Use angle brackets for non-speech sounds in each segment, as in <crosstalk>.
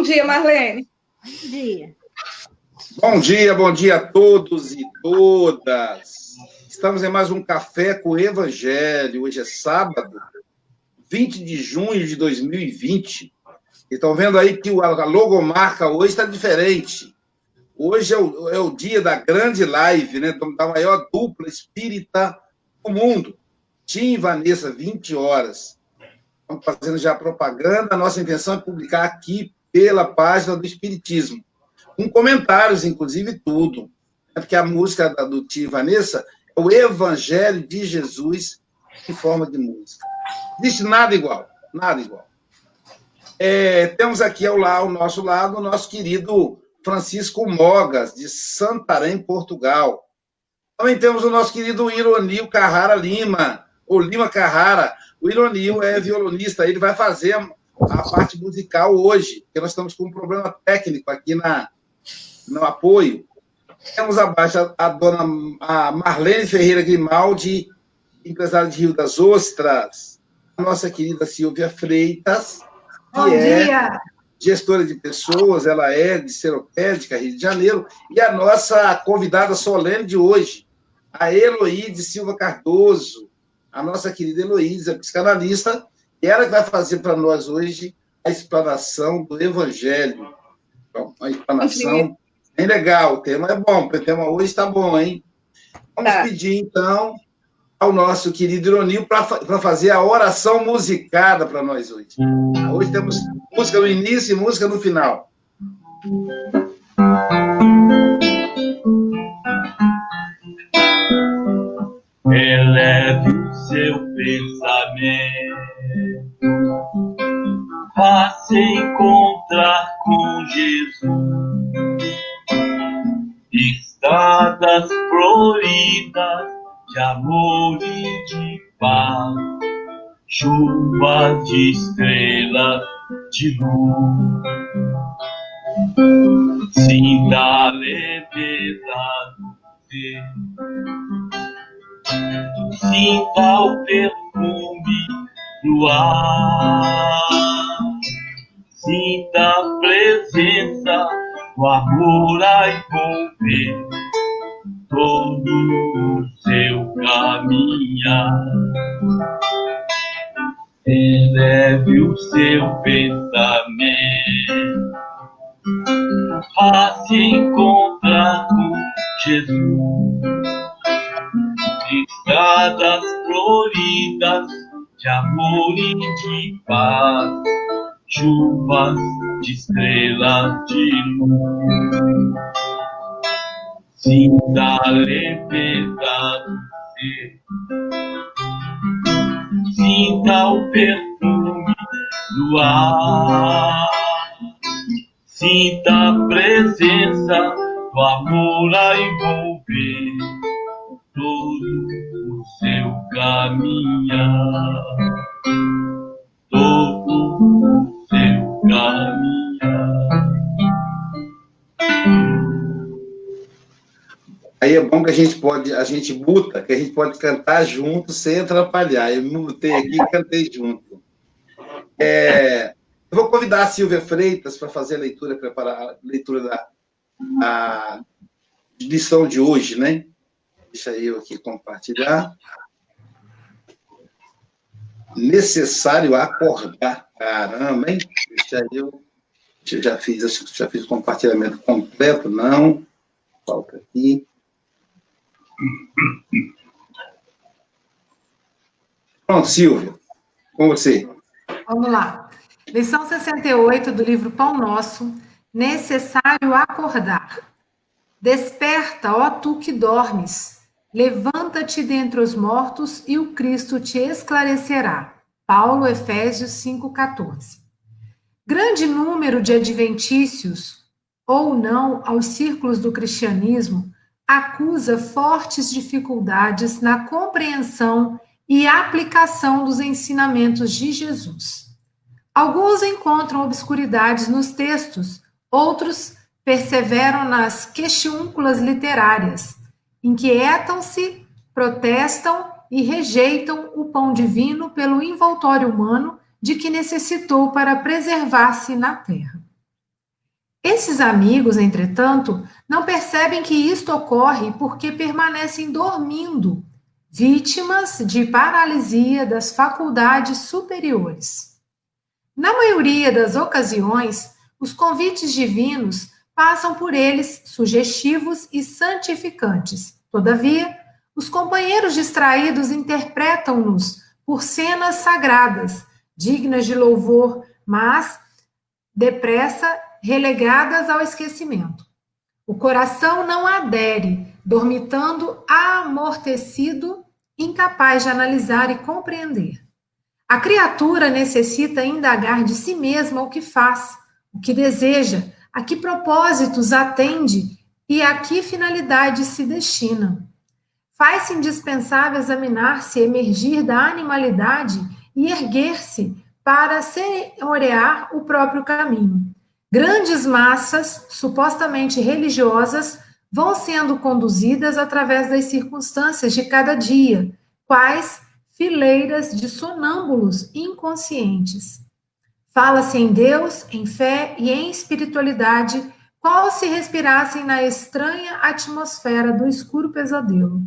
Bom dia, Marlene. Bom dia. Bom dia, bom dia a todos e todas. Estamos em mais um Café com o Evangelho. Hoje é sábado, 20 de junho de 2020. Estão vendo aí que a logomarca hoje está diferente. Hoje é o, é o dia da grande live, né? Da maior dupla espírita do mundo. Tim e Vanessa, 20 horas. Estamos fazendo já propaganda. A nossa intenção é publicar aqui pela página do Espiritismo. Com comentários, inclusive, tudo. Porque a música do Tim e Vanessa é o Evangelho de Jesus em forma de música. Existe nada igual. Nada igual. É, temos aqui ao, lado, ao nosso lado o nosso querido Francisco Mogas, de Santarém, Portugal. Também temos o nosso querido Ironil Carrara Lima, ou Lima Carrara. O Ironil é violonista, ele vai fazer a parte musical hoje, porque nós estamos com um problema técnico aqui na, no apoio. Temos abaixo a, a dona a Marlene Ferreira Grimaldi, empresária de Rio das Ostras, a nossa querida Silvia Freitas, Bom é dia. gestora de pessoas, ela é de Seropédica, Rio de Janeiro, e a nossa convidada solene de hoje, a Heloíde Silva Cardoso, a nossa querida Heloíde, a psicanalista, e ela que vai fazer para nós hoje a explanação do Evangelho. Então, a explanação bem legal, o tema é bom, o tema hoje está bom, hein? Vamos Tá. pedir, então, ao nosso querido Ironil para fazer a oração musicada para nós hoje. Hoje temos música no início e música no final. Eleve o seu pensamento, vá se encontrar com Jesus. Estradas floridas de amor e de paz, chuva de estrelas de luz. Sinta a leveza do. Sinta o perfume do ar. Sinta a presença do amor a envolver todo o seu caminhar. Eleve o seu pensamento a se encontrar com Jesus estradas floridas de amor e de paz, chuvas de estrelas de luz. Sinta a leveza do ser, sinta o perfume do ar, sinta a presença do amor a envolver todo caminhar, todo o seu caminhar. Aí é bom que a gente pode, a gente muta, que a gente pode cantar junto sem atrapalhar. Eu mutei aqui e cantei junto. É, eu vou convidar a Silvia Freitas para fazer a leitura, preparar a leitura da a lição de hoje, né? Deixa eu aqui compartilhar. Necessário acordar. Caramba, hein? Deixa eu. Já fiz, já fiz o compartilhamento completo, não. Falta aqui. Pronto, Silvia. Com você. Vamos lá. Lição 68 do livro Pão Nosso. Necessário acordar. Desperta, ó tu que dormes. Levanta-te dentre os mortos e o Cristo te esclarecerá. Paulo, Efésios 5,14. Grande número de adventícios, ou não, aos círculos do cristianismo, acusa fortes dificuldades na compreensão e aplicação dos ensinamentos de Jesus. Alguns encontram obscuridades nos textos, outros perseveram nas questiúnculas literárias, inquietam-se, protestam e rejeitam o pão divino pelo envoltório humano de que necessitou para preservar-se na terra. Esses amigos, entretanto, não percebem que isto ocorre porque permanecem dormindo, vítimas de paralisia das faculdades superiores. Na maioria das ocasiões, os convites divinos passam por eles sugestivos e santificantes. Todavia, os companheiros distraídos interpretam-nos por cenas sagradas, dignas de louvor, mas depressa relegadas ao esquecimento. O coração não adere, dormitando amortecido, incapaz de analisar e compreender. A criatura necessita indagar de si mesma o que faz, o que deseja, a que propósitos atende e a que finalidade se destina. Faz-se indispensável examinar-se, emergir da animalidade e erguer-se para senhorear o próprio caminho. Grandes massas, supostamente religiosas, vão sendo conduzidas através das circunstâncias de cada dia, quais fileiras de sonâmbulos inconscientes. Fala-se em Deus, em fé e em espiritualidade, qual se respirassem na estranha atmosfera do escuro pesadelo.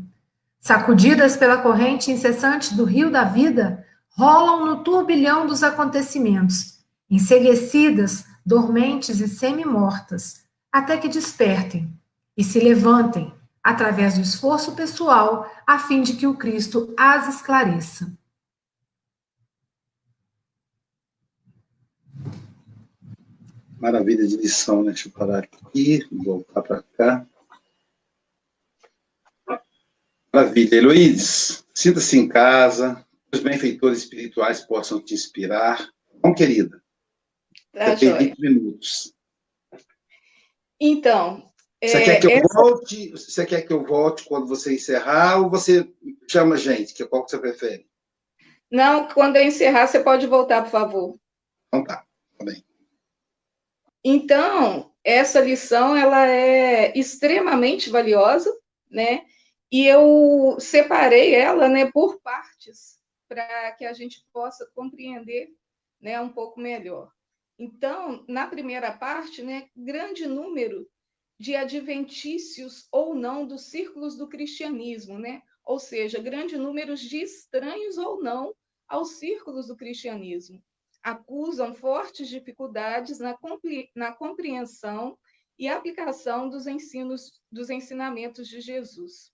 Sacudidas pela corrente incessante do rio da vida, rolam no turbilhão dos acontecimentos, enseguecidas, dormentes e semi-mortas, até que despertem e se levantem através do esforço pessoal, a fim de que o Cristo as esclareça. Maravilha de lição, né? Deixa eu parar aqui, voltar para cá. Maravilha. Heloídes, sinta-se em casa, os benfeitores espirituais possam te inspirar. Bom, querida, tá, tem 20 minutos. Então, você é, quer que eu essa... volte? Você quer que eu volte quando você encerrar ou você chama a gente? Que qual que você prefere? Não, quando eu encerrar, você pode voltar, por favor. Então tá, tá bem. Então, essa lição ela é extremamente valiosa, né? E eu separei ela, né, por partes, para que a gente possa compreender, né, um pouco melhor. Então, na primeira parte, né, grande número de adventícios ou não dos círculos do cristianismo, né? Ou seja, grande número de estranhos ou não aos círculos do cristianismo. Acusam fortes dificuldades na, compre na compreensão e aplicação dos ensinos, dos ensinamentos de Jesus.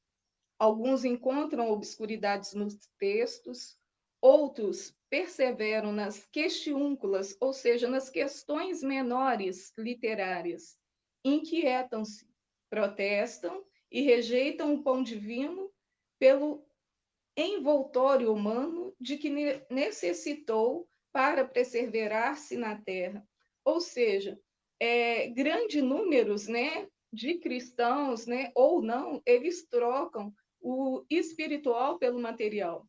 Alguns encontram obscuridades nos textos, outros perseveram nas questiúnculas, ou seja, nas questões menores literárias. Inquietam-se, protestam e rejeitam o pão divino pelo envoltório humano de que necessitou para perseverar-se na terra. Ou seja, é, grande números né, de cristãos, né, ou não, eles trocam o espiritual pelo material.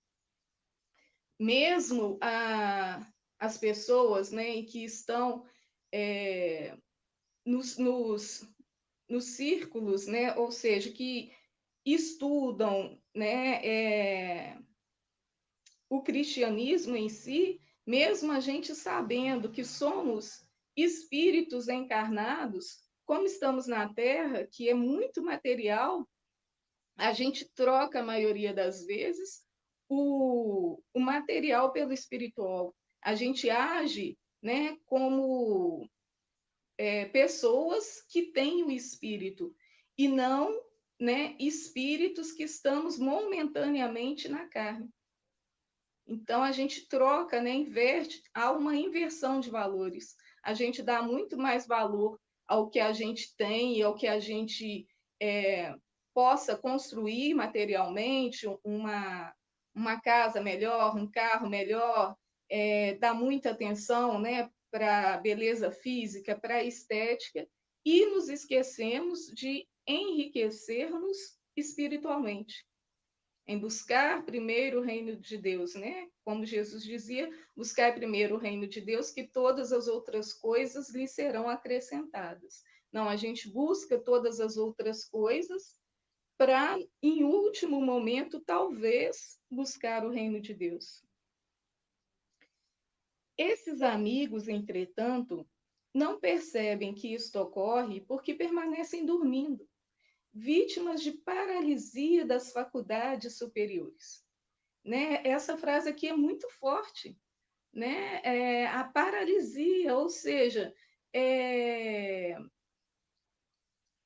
Mesmo a, as pessoas né, que estão é, nos, nos, nos círculos, né, ou seja, que estudam né, é, o cristianismo em si, mesmo a gente sabendo que somos espíritos encarnados, como estamos na Terra, que é muito material, a gente troca a maioria das vezes o, o material pelo espiritual. A gente age né, como é, pessoas que têm o espírito e não né, espíritos que estamos momentaneamente na carne. Então a gente troca, né, inverte, há uma inversão de valores. A gente dá muito mais valor ao que a gente tem e ao que a gente é, possa construir materialmente uma, uma casa melhor, um carro melhor, é, dá muita atenção né, para a beleza física, para a estética, e nos esquecemos de enriquecer-nos espiritualmente, em buscar primeiro o reino de Deus, né? Como Jesus dizia, buscar primeiro o reino de Deus, que todas as outras coisas lhe serão acrescentadas. Não, a gente busca todas as outras coisas para, em último momento, talvez, buscar o reino de Deus. Esses amigos, entretanto, não percebem que isto ocorre porque permanecem dormindo, vítimas de paralisia das faculdades superiores. Né? Essa frase aqui é muito forte. Né? É, a paralisia, ou seja, é,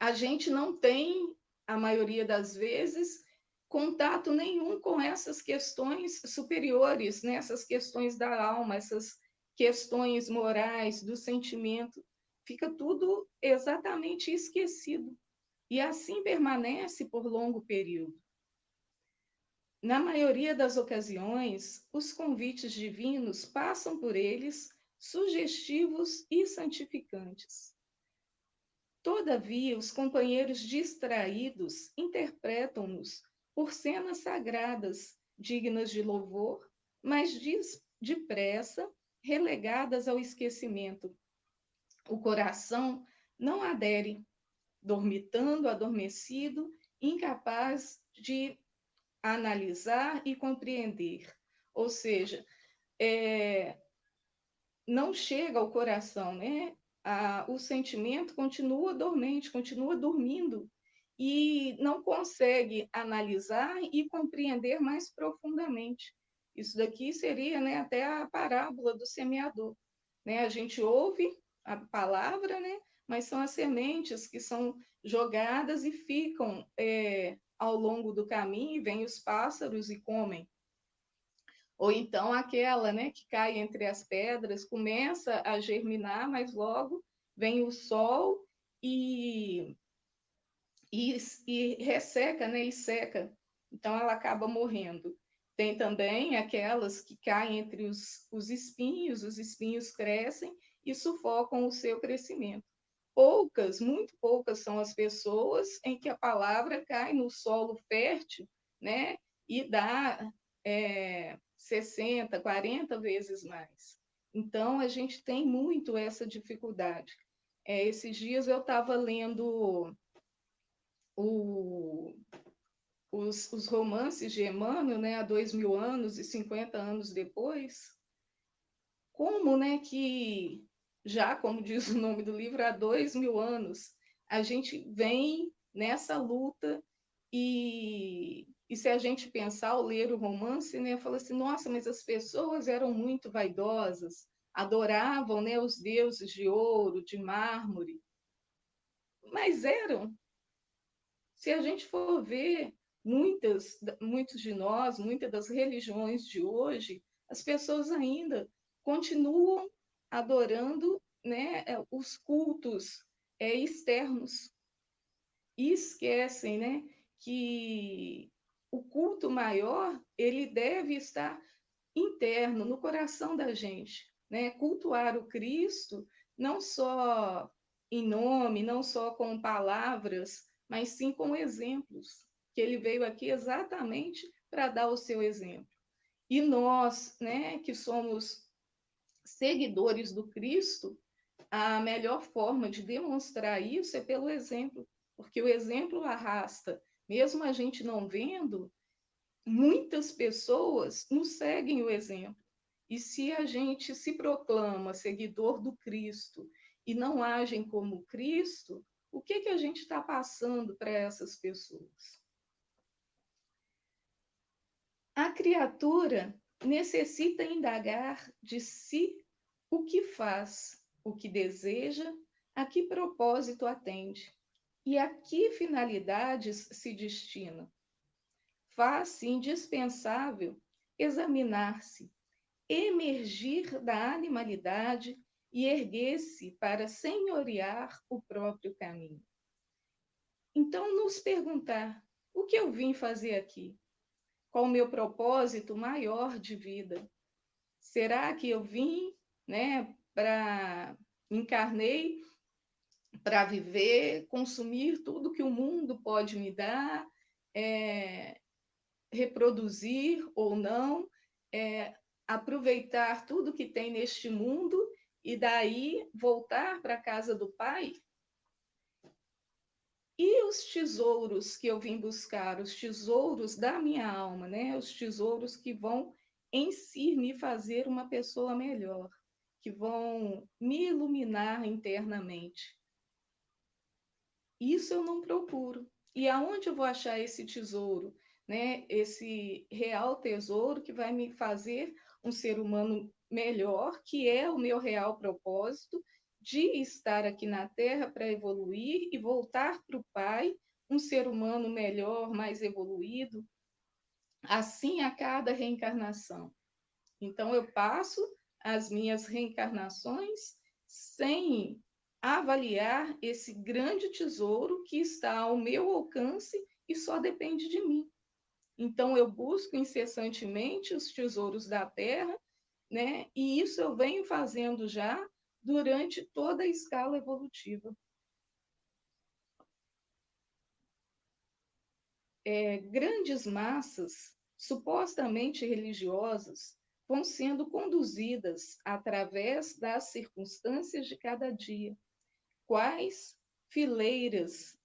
a gente não tem, a maioria das vezes, contato nenhum com essas questões superiores, né? essas questões da alma, essas questões morais, do sentimento. Fica tudo exatamente esquecido. E assim permanece por longo período. Na maioria das ocasiões, os convites divinos passam por eles sugestivos e santificantes. Todavia, os companheiros distraídos interpretam-nos por cenas sagradas, dignas de louvor, mas depressa relegadas ao esquecimento. O coração não adere, dormitando, adormecido, incapaz de analisar e compreender. Ou seja, é, não chega ao coração, né? a, o sentimento continua dormente, continua dormindo e não consegue analisar e compreender mais profundamente. Isso daqui seria né, até a parábola do semeador. Né? A gente ouve a palavra, né, mas são as sementes que são jogadas e ficam é, ao longo do caminho, e vêm os pássaros e comem. Ou então aquela né, que cai entre as pedras, começa a germinar, mas logo vem o sol e, e, e resseca né, e seca. Então ela acaba morrendo. Tem também aquelas que caem entre os, os espinhos, os espinhos crescem e sufocam o seu crescimento. Poucas, muito poucas são as pessoas em que a palavra cai no solo fértil, né, e dá é, 60, 40 vezes mais. Então, a gente tem muito essa dificuldade. É, esses dias eu estava lendo o, os, os, romances de Emmanuel, né, há dois mil anos e 50 anos depois, como né, que, já como diz <laughs> o nome do livro, há dois mil anos, a gente vem nessa luta e e se a gente pensar ao ler o romance, né, fala assim, nossa, mas as pessoas eram muito vaidosas, adoravam né, os deuses de ouro, de mármore. Mas eram. Se a gente for ver muitas, muitos de nós, muitas das religiões de hoje, as pessoas ainda continuam adorando né, os cultos é, externos e esquecem né, que o culto maior ele deve estar interno, no coração da gente, né? Cultuar o Cristo não só em nome, não só com palavras, mas sim com exemplos, que ele veio aqui exatamente para dar o seu exemplo. E nós, né, que somos seguidores do Cristo, a melhor forma de demonstrar isso é pelo exemplo, porque o exemplo arrasta mesmo a gente não vendo, muitas pessoas nos seguem o exemplo. E se a gente se proclama seguidor do Cristo e não agem como Cristo, o que, que a gente está passando para essas pessoas? A criatura necessita indagar de si o que faz, o que deseja, a que propósito atende e a que finalidades se destina. Faz-se indispensável examinar-se, emergir da animalidade e erguer-se para senhorear o próprio caminho. Então, nos perguntar: o que eu vim fazer aqui? Qual o meu propósito maior de vida? Será que eu vim, né, para encarnei para viver, consumir tudo que o mundo pode me dar, é, reproduzir ou não, é, aproveitar tudo que tem neste mundo e daí voltar para a casa do Pai? E os tesouros que eu vim buscar, os tesouros da minha alma, né? Os tesouros que vão em si me fazer uma pessoa melhor. que vão me iluminar internamente. Isso eu não procuro. E aonde eu vou achar esse tesouro? Né? Esse real tesouro que vai me fazer um ser humano melhor, que é o meu real propósito de estar aqui na Terra para evoluir e voltar para o Pai, um ser humano melhor, mais evoluído, assim a cada reencarnação. Então, eu passo as minhas reencarnações sem avaliar esse grande tesouro que está ao meu alcance e só depende de mim. Então, eu busco incessantemente os tesouros da terra, né? E isso eu venho fazendo já durante toda a escala evolutiva. É, grandes massas, supostamente religiosas, vão sendo conduzidas através das circunstâncias de cada dia, quais fileiras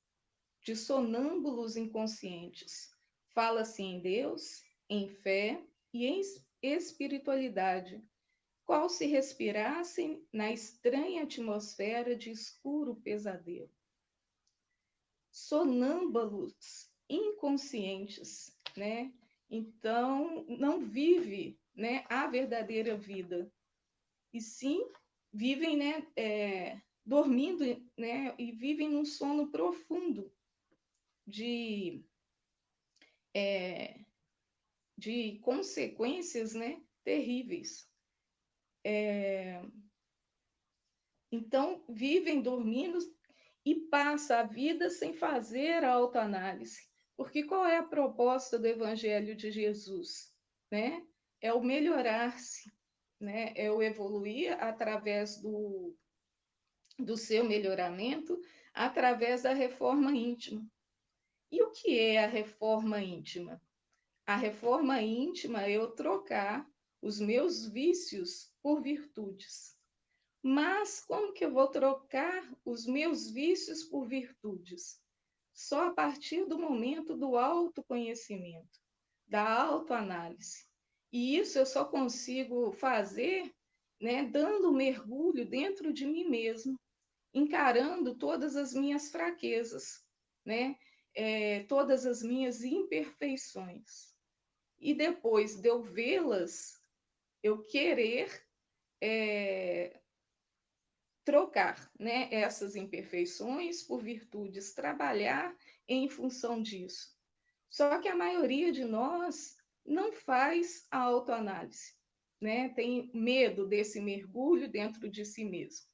de sonâmbulos inconscientes. Fala-se em Deus, em fé e em espiritualidade, qual se respirassem na estranha atmosfera de escuro pesadelo. Sonâmbulos inconscientes, né? Então, não vive né, a verdadeira vida, e sim vivem né, é, dormindo né, e vivem num sono profundo de, é, de consequências né, terríveis. É, então, vivem dormindo e passa a vida sem fazer a autoanálise. Porque qual é a proposta do Evangelho de Jesus? Né? É o melhorar-se, né? é o evoluir através do, do seu melhoramento, através da reforma íntima. E o que é a reforma íntima? A reforma íntima é eu trocar os meus vícios por virtudes. Mas como que eu vou trocar os meus vícios por virtudes? Só a partir do momento do autoconhecimento, da autoanálise. E isso eu só consigo fazer né, dando mergulho dentro de mim mesmo, encarando todas as minhas fraquezas, né, é, todas as minhas imperfeições. E depois de eu vê-las, eu querer é, trocar né, essas imperfeições por virtudes, trabalhar em função disso. Só que a maioria de nós não faz a autoanálise, né? tem medo desse mergulho dentro de si mesmo.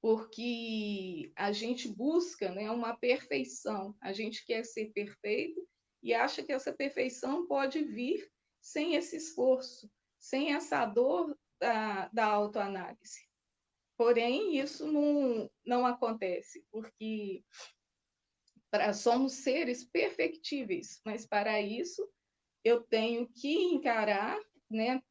Porque a gente busca né, uma perfeição, a gente quer ser perfeito e acha que essa perfeição pode vir sem esse esforço, sem essa dor da, da autoanálise. Porém, isso não, não acontece, porque pra, somos seres perfectíveis, mas para isso eu tenho que encarar, né,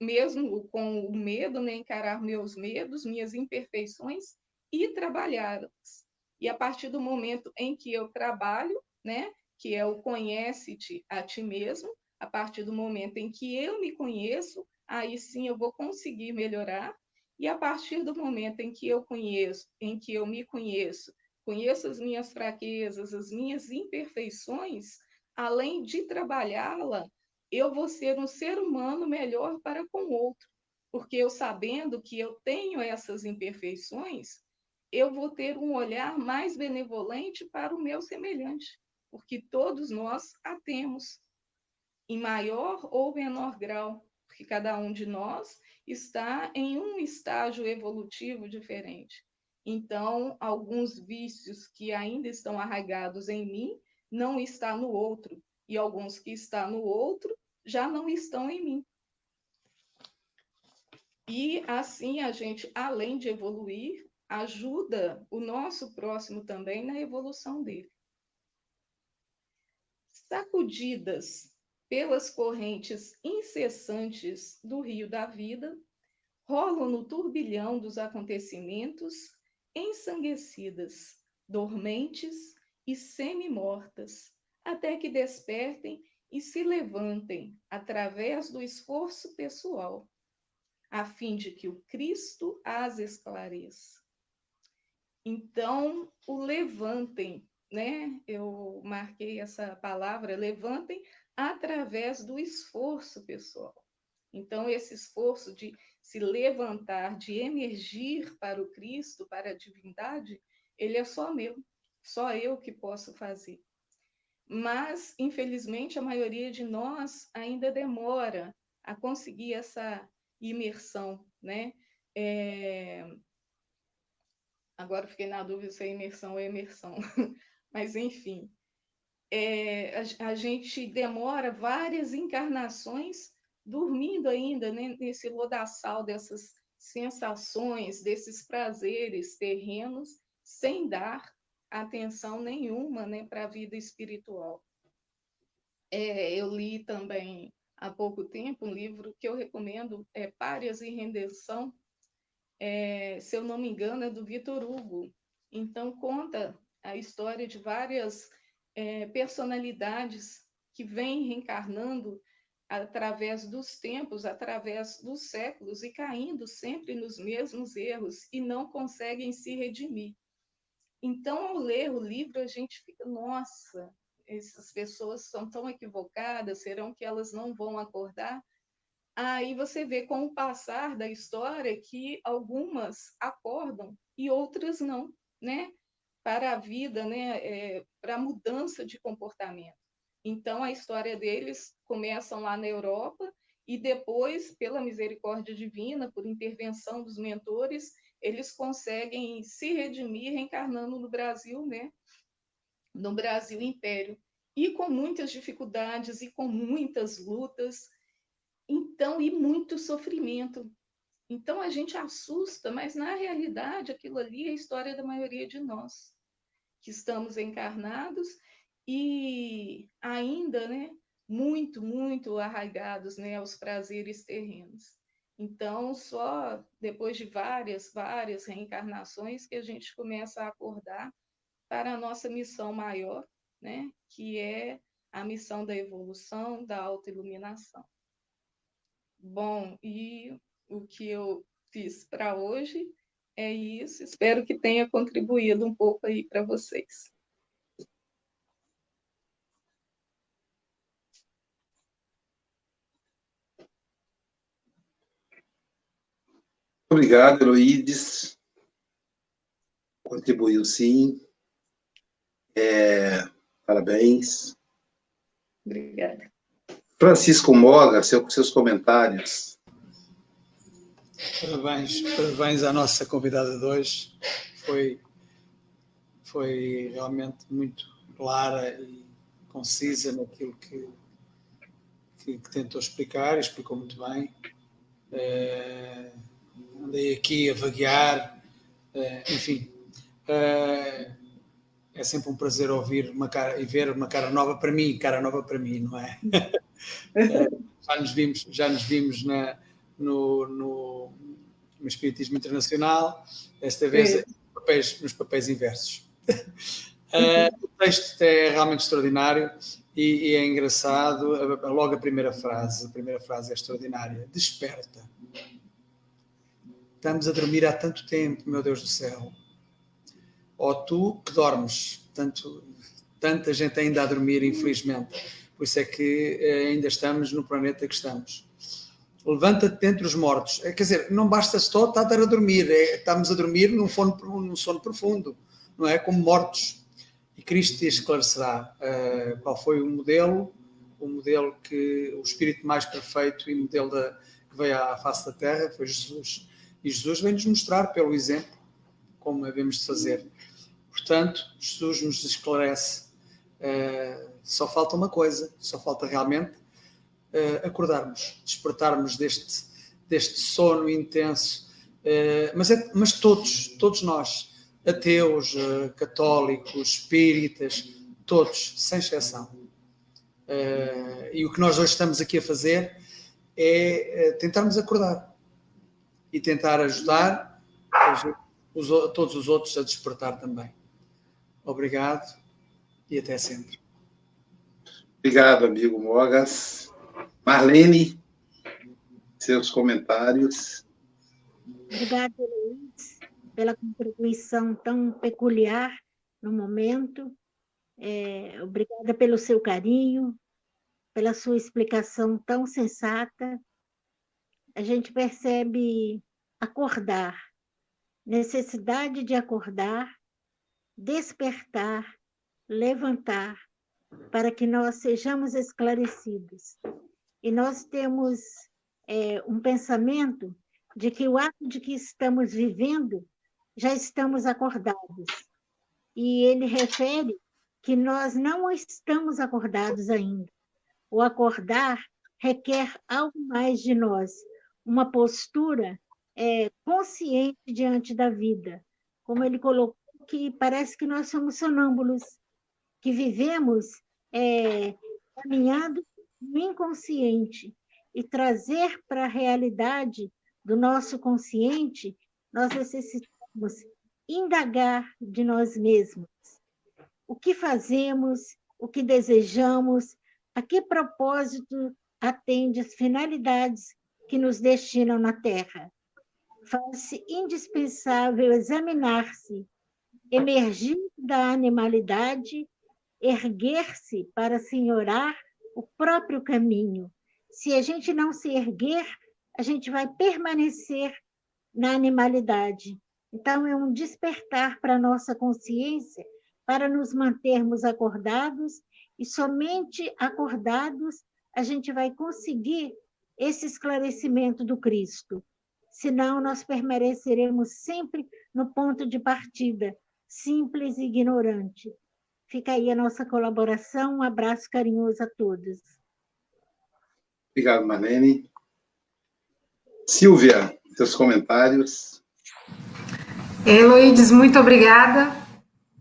mesmo com o medo, né, encarar meus medos, minhas imperfeições e trabalhá-las. E a partir do momento em que eu trabalho, né, que é o conhece-te a ti mesmo, a partir do momento em que eu me conheço, aí sim eu vou conseguir melhorar. E a partir do momento em que eu conheço, em que eu me conheço, conheço as minhas fraquezas, as minhas imperfeições, além de trabalhá-la, eu vou ser um ser humano melhor para com o outro, porque eu sabendo que eu tenho essas imperfeições, eu vou ter um olhar mais benevolente para o meu semelhante, porque todos nós a temos, em maior ou menor grau, porque cada um de nós está em um estágio evolutivo diferente. Então, alguns vícios que ainda estão arraigados em mim, não está no outro, e alguns que está no outro já não estão em mim. E assim a gente, além de evoluir, ajuda o nosso próximo também na evolução dele. Sacudidas pelas correntes incessantes do rio da vida, rolam no turbilhão dos acontecimentos, ensanguecidas, dormentes e semi-mortas, até que despertem e se levantem através do esforço pessoal. a fim de que o Cristo as esclareça. Então, o levantem, né? Eu marquei essa palavra, levantem, através do esforço pessoal. Então, esse esforço de se levantar, de emergir para o Cristo, para a divindade, ele é só meu, só eu que posso fazer. Mas, infelizmente, a maioria de nós ainda demora a conseguir essa imersão, né? É... Agora fiquei na dúvida se é imersão ou <laughs> imersão, mas enfim, é, a, a, gente demora várias encarnações dormindo ainda né, nesse lodaçal dessas sensações, desses prazeres terrenos, sem dar atenção nenhuma né, para a vida espiritual. É, eu li também há pouco tempo um livro que eu recomendo, é Párias e Redenção, é, se eu não me engano, é do Vitor Hugo. Então, conta a história de várias é, personalidades que vêm reencarnando através dos tempos, através dos séculos e caindo sempre nos mesmos erros e não conseguem se redimir. Então, ao ler o livro, a gente fica, nossa, essas pessoas são tão equivocadas, serão que elas não vão acordar? Aí você vê com o passar da história que algumas acordam e outras não, né? Para a vida, né? É, para a mudança de comportamento. Então, a história deles começam lá na Europa e depois, pela misericórdia divina, por intervenção dos mentores, eles conseguem se redimir reencarnando no Brasil, né? No Brasil Império. E com muitas dificuldades e com muitas lutas, então, e muito sofrimento. Então a gente assusta, mas na realidade aquilo ali é a história da maioria de nós, que estamos encarnados e ainda, né, muito, muito arraigados, né, aos prazeres terrenos. Então, só depois de várias, várias reencarnações que a gente começa a acordar para a nossa missão maior, né, que é a missão da evolução, da autoiluminação. Bom, e o que eu fiz para hoje é isso. Espero que tenha contribuído um pouco aí para vocês. Obrigado, Heloídes. Contribuiu sim. É, parabéns. Obrigada. Francisco Moga, seu, seus comentários. Parabéns, parabéns à nossa convidada de hoje. Foi, foi realmente muito clara e concisa naquilo que, que, que tentou explicar, explicou muito bem. É, andei aqui a vaguear, é, enfim. É, é sempre um prazer ouvir uma cara e ver uma cara nova para mim, cara nova para mim, não é? <laughs> já nos vimos, já nos vimos na, no, no, no Espiritismo Internacional, desta vez papéis, nos papéis inversos. uh, <laughs> o texto é realmente extraordinário e, e, é engraçado, logo a primeira frase, a primeira frase é extraordinária, desperta. Estamos a dormir há tanto tempo, meu Deus do céu. Ou tu que dormes, tanto, tanta gente ainda a dormir, infelizmente por isso é que eh, ainda estamos no planeta que estamos. Levanta-te dentre os mortos. É, quer dizer, não basta só estar a dormir, é, estamos a dormir num, fono, num sono profundo, não é? Como mortos. E Cristo esclarecerá uh, qual foi o modelo, o modelo que o espírito mais perfeito e modelo da, que veio à face da terra foi Jesus. E Jesus vem-nos mostrar pelo exemplo como devemos de fazer. Portanto, Jesus nos esclarece. Uh, só falta uma coisa, só falta realmente uh, acordarmos, despertarmos deste, deste sono intenso. Uh, mas, é, mas todos, todos nós, ateus, uh, católicos, espíritas, todos, sem exceção. e o que nós hoje estamos aqui a fazer é tentarmos acordar e tentar ajudar os, todos os outros a despertar também. Obrigado e até sempre. Obrigado, amigo Mogas. Marlene, seus comentários. Obrigada, Luiz, pela contribuição tão peculiar no momento. É, obrigada pelo seu carinho, pela sua explicação tão sensata. A gente percebe acordar, necessidade de acordar, despertar, levantar, para que nós sejamos esclarecidos. E nós temos é, um pensamento de que o ato de que estamos vivendo, já estamos acordados. E ele refere que nós não estamos acordados ainda. O acordar requer algo mais de nós, uma postura é, consciente diante da vida. Como ele colocou, que parece que nós somos sonâmbulos, que vivemos é, caminhando no inconsciente e trazer para a realidade do nosso consciente, nós necessitamos indagar de nós mesmos. O que fazemos, o que desejamos, a que propósito atende as finalidades que nos destinam na Terra. Faz-se indispensável examinar-se, emergir da animalidade, erguer-se para senhorar o próprio caminho. Se a gente não se erguer, a gente vai permanecer na animalidade. Então, é um despertar para a nossa consciência, para nos mantermos acordados e somente acordados a gente vai conseguir esse esclarecimento do Cristo. Senão, nós permaneceremos sempre no ponto de partida, simples e ignorante. Fica aí a nossa colaboração. Um abraço carinhoso a todos. Obrigado, Marlene. Silvia, seus comentários. Heloídes, muito obrigada.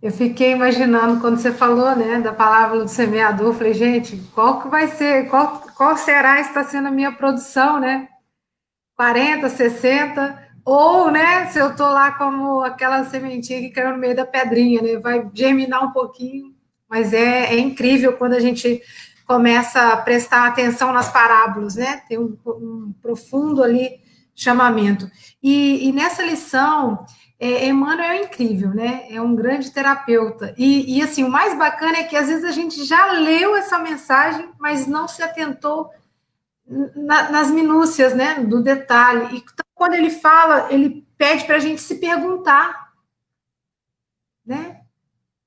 Eu fiquei imaginando quando você falou, né, da palavra do semeador, falei, gente, qual que vai ser, qual, qual será está sendo a minha produção, né? 40, 60, ou, né, se eu estou lá como aquela sementinha que caiu no meio da pedrinha, né? Vai germinar um pouquinho, mas é, é incrível quando a gente começa a prestar atenção nas parábolas, né? Tem um, um profundo ali chamamento. E, e nessa lição, é, Emmanuel é incrível, né? É um grande terapeuta. E, e, assim, o mais bacana é que às vezes a gente já leu essa mensagem, mas não se atentou na, nas minúcias, né? Do detalhe. E quando ele fala, ele pede para a gente se perguntar, né?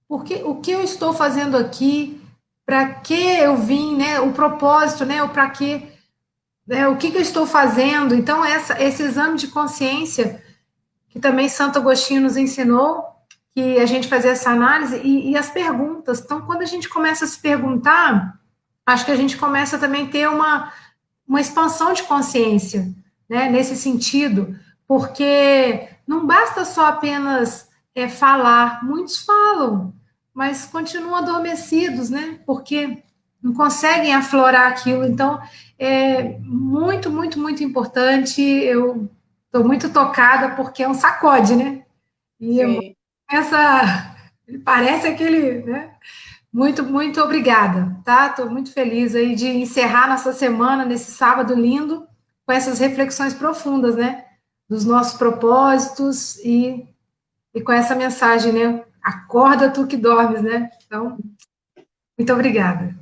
Porque o que eu estou fazendo aqui? Para que eu vim, né? O propósito, né? O para que, né? O que, que eu estou fazendo? Então essa, esse exame de consciência que também Santo Agostinho nos ensinou, que a gente fazia essa análise, e, e, as perguntas. Então, quando a gente começa a se perguntar, acho que a gente começa também a ter uma, uma expansão de consciência, né, nesse sentido, porque não basta só apenas é, falar, muitos falam, mas continuam adormecidos, né, porque não conseguem aflorar aquilo. Então, é muito, muito, muito importante. Eu Estou muito tocada porque é um sacode, né? E essa parece aquele, né? Muito, muito obrigada, tá? Estou muito feliz aí de encerrar nossa semana nesse sábado lindo com essas reflexões profundas, né? Dos nossos propósitos e, e com essa mensagem, né? Acorda tu que dormes, né? Então, muito obrigada.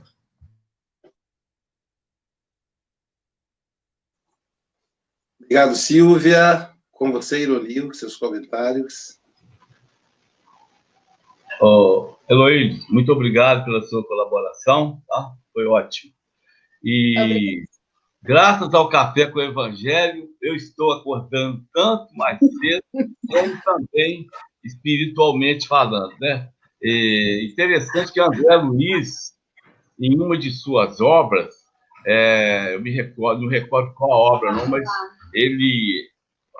Obrigado, Silvia. Com você, Ironil, seus comentários. Oh, Eloíde, muito obrigado pela sua colaboração, tá? Foi ótimo. E graças ao café com o Evangelho, eu estou acordando tanto mais cedo, como também espiritualmente falando, né? E interessante que André Luiz, em uma de suas obras, é, eu me recordo, não recordo qual obra, não, mas ele,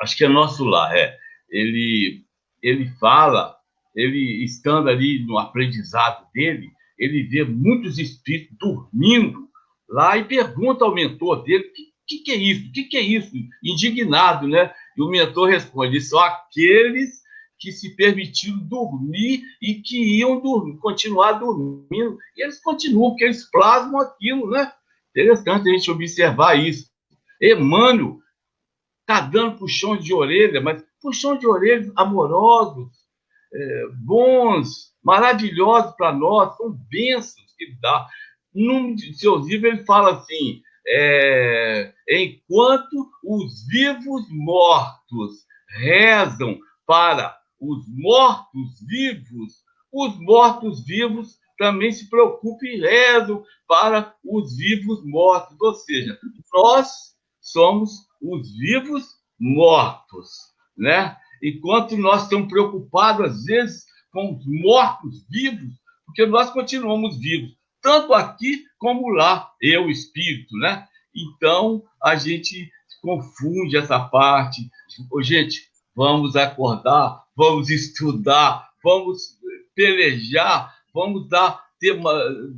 acho que é nosso lar, é, ele, ele fala, ele estando ali no aprendizado dele, ele vê muitos espíritos dormindo lá e pergunta ao mentor dele, o que, que, que, é isso? O que, que é isso? Indignado, né? E o mentor responde, são aqueles que se permitiram dormir e que iam dormir, continuar dormindo. E eles continuam, porque eles plasmam aquilo, né? Interessante a gente observar isso. Emmanuel está dando puxões de orelha, mas puxões de orelha amorosos, é, bons, maravilhosos para nós, são bênçãos que ele dá. Num de seus livros ele fala assim, é, enquanto os vivos mortos rezam para os mortos vivos, os mortos vivos também se preocupam e rezam para os vivos mortos. Ou seja, nós somos os vivos mortos, né? Enquanto nós estamos preocupados, às vezes, com os mortos vivos, porque nós continuamos vivos, tanto aqui como lá, eu, espírito, né? Então, a gente confunde essa parte. Gente, vamos acordar, vamos estudar, vamos pelejar, vamos dar, ter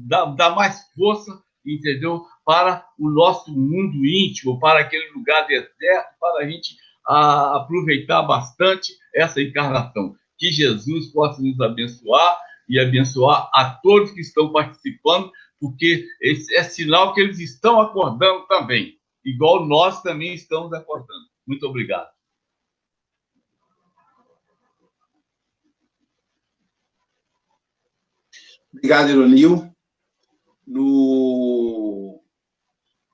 dar, dar mais força, entendeu? Para o nosso mundo íntimo, para aquele lugar deserto, para a gente a, aproveitar bastante essa encarnação. Que Jesus possa nos abençoar e abençoar a todos que estão participando, porque esse é sinal que eles estão acordando também, igual nós também estamos acordando. Muito obrigado. Obrigado, Ironil. No,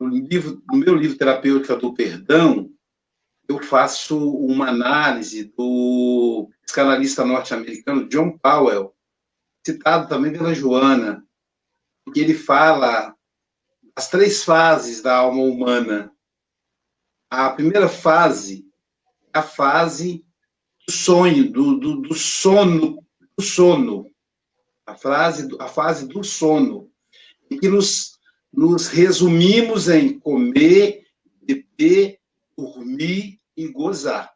no, livro, no meu livro Terapêutica do Perdão, eu faço uma análise do psicanalista norte-americano John Powell, citado também pela Joana, que ele fala as três fases da alma humana. A primeira fase é a fase do sonho, do, do, do sono, do sono, a, frase, a fase do sono, em que nos, nos resumimos em comer, beber, dormir e gozar.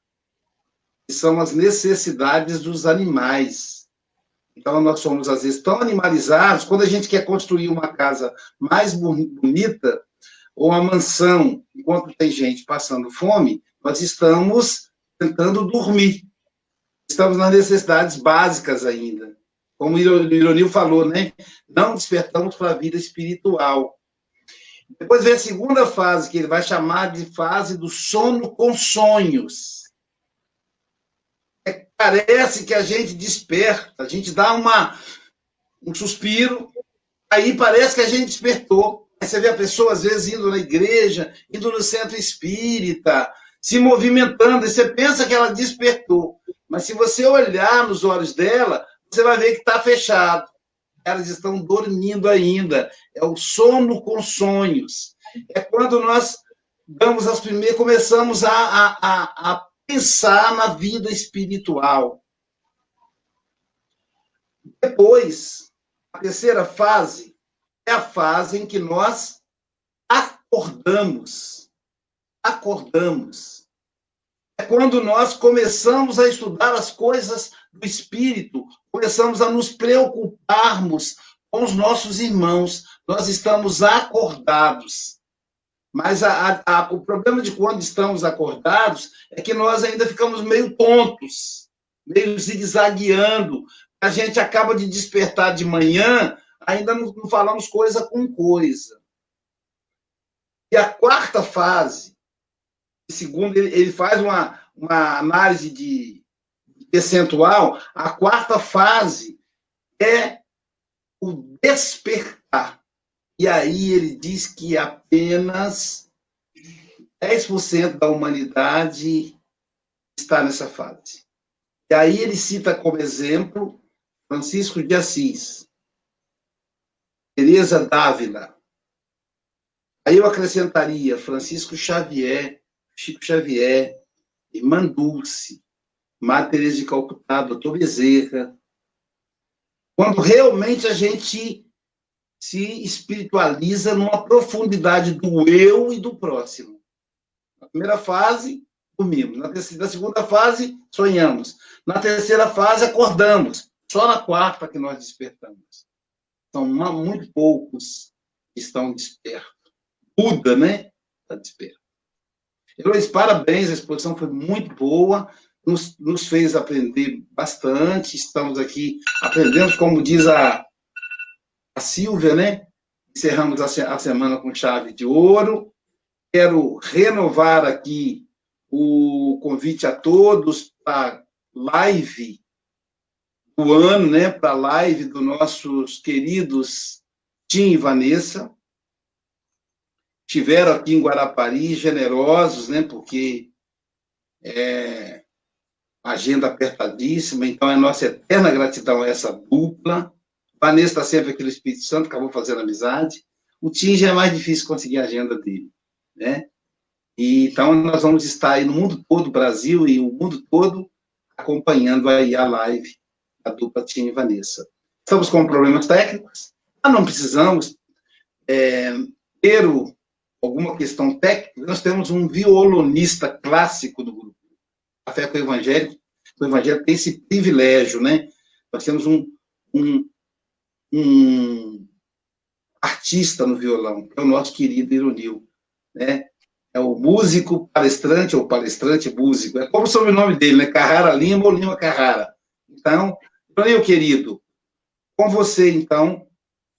São as necessidades dos animais. Então, nós somos, às vezes, tão animalizados, quando a gente quer construir uma casa mais bonita, ou uma mansão, enquanto tem gente passando fome, nós estamos tentando dormir. Estamos nas necessidades básicas ainda como o Ironil falou, né? Não despertamos para a vida espiritual. Depois vem a segunda fase, que ele vai chamar de fase do sono com sonhos. É, parece que a gente desperta, a gente dá uma, um suspiro, aí parece que a gente despertou. Você vê a pessoa, às vezes, indo na igreja, indo no centro espírita, se movimentando, e você pensa que ela despertou. Mas se você olhar nos olhos dela, você vai ver que está fechado. Elas estão dormindo ainda. É o sono com sonhos. É quando nós damos as primeiras, começamos a, a, a pensar na vida espiritual. Depois, a terceira fase é a fase em que nós acordamos. Acordamos. É quando nós começamos a estudar as coisas do espírito, começamos a nos preocuparmos com os nossos irmãos. Nós estamos acordados. Mas a, a, o problema de quando estamos acordados é que nós ainda ficamos meio tontos, meio zigue-zagueando. A gente acaba de despertar de manhã, ainda não, não falamos coisa com coisa. E a quarta fase, segundo ele, ele faz uma, uma análise de percentual, a quarta fase é o despertar. E aí ele diz que apenas 10% da humanidade está nessa fase. E aí ele cita como exemplo Francisco de Assis, Teresa Dávila. Aí eu acrescentaria Francisco Xavier, Chico Xavier, Irmã Dulce, Madre Teresa de Calcutá, doutor Bezerra. Quando realmente a gente se espiritualiza numa profundidade do eu e do próximo. Na primeira fase, dormimos. Na, terceira, na segunda fase, sonhamos. Na terceira fase, acordamos. Só na quarta que nós despertamos. São muito poucos que estão despertos. Buda, né? Está desperto. Heróis, parabéns, a exposição foi muito boa nos, nos fez aprender bastante. Estamos aqui aprendendo, como diz a Silvia, né? Encerramos a, a semana com chave de ouro. Quero renovar aqui o convite a todos para live do ano, né, para a live dos nossos queridos Tim e Vanessa. Tiveram aqui em Guarapari, generosos, né, porque é, agenda apertadíssima, então é nossa eterna gratidão a essa dupla. Vanessa está sempre aqui no Espírito Santo, acabou fazendo amizade. O Tim já é mais difícil conseguir a agenda dele, né? E, então, nós vamos estar aí no mundo todo, Brasil e o mundo todo, acompanhando aí a live a dupla Tim e Vanessa. Estamos com problemas técnicos, mas não precisamos é, ter o, alguma questão técnica. Nós temos um violonista clássico do grupo. Café com o Evangelho, o Evangelho tem esse privilégio, né? Nós temos um, um, um artista no violão, é o nosso querido Ironil, né? É o músico palestrante, ou palestrante músico, é como o sobrenome dele, né? Carrara Lima ou Lima Carrara. Então, meu querido, com você, então,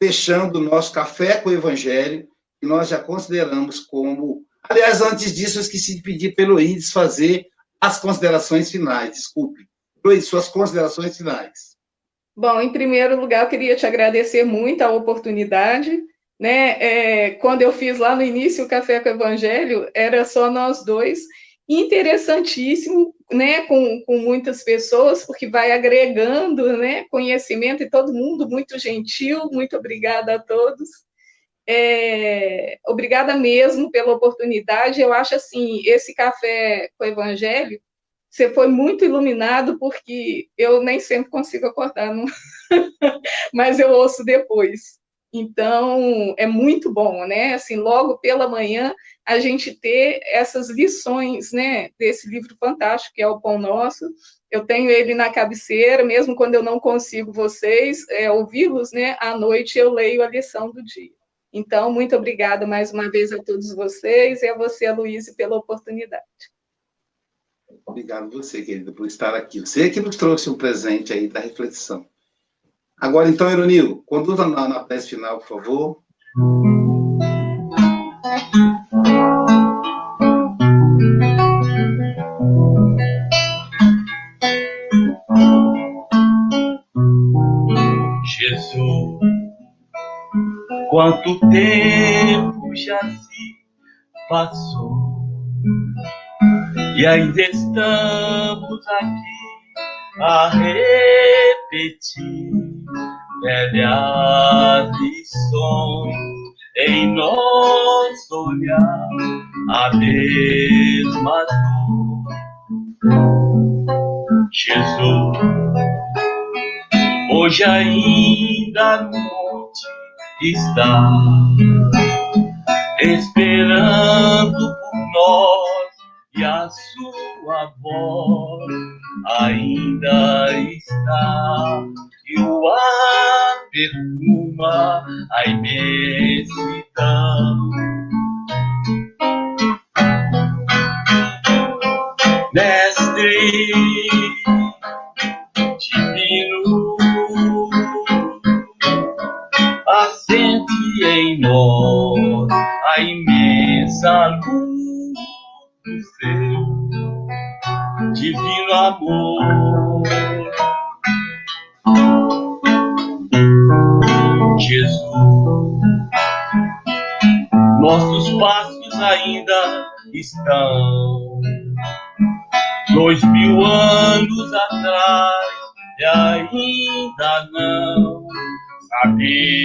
fechando o nosso café com o Evangelho, que nós já consideramos como. Aliás, antes disso, eu esqueci de pedir pelo Eloídes fazer as considerações finais. Desculpe. Eloídes, suas considerações finais. Bom, em primeiro lugar, eu queria te agradecer muito a oportunidade. Né? É, quando eu fiz lá no início o Café com o Evangelho, era só nós dois, interessantíssimo, né, com, com muitas pessoas, porque vai agregando, né, conhecimento e todo mundo muito gentil, muito obrigada a todos. É, obrigada mesmo pela oportunidade. Eu acho assim, esse café com o Evangelho, você foi muito iluminado, porque eu nem sempre consigo acordar, <laughs> mas eu ouço depois. Então, é muito bom, né? Assim, logo pela manhã, a gente ter essas lições, né, desse livro fantástico que é o Pão Nosso. Eu tenho ele na cabeceira, mesmo quando eu não consigo vocês é, ouvi-los, né, à noite eu leio a lição do dia. Então, muito obrigada mais uma vez a todos vocês e a você, Luísa, pela oportunidade. Obrigado você, querida, por estar aqui. Você que nos trouxe um presente aí da reflexão. Agora, então, Ironil, conduza na, na prece final, por favor. Jesus, quanto tempo já se passou e ainda estamos aqui a repetir velhas lições em nosso olhar a mesma dor. Jesus, hoje ainda no monte está esperando por nós e a sua voz ainda está e o ar perfuma a imensidão. Mestre divino, acende em nós a imensa luz do seu divino amor. Jesus. Nossos passos ainda estão dois mil anos atrás e ainda não sabemos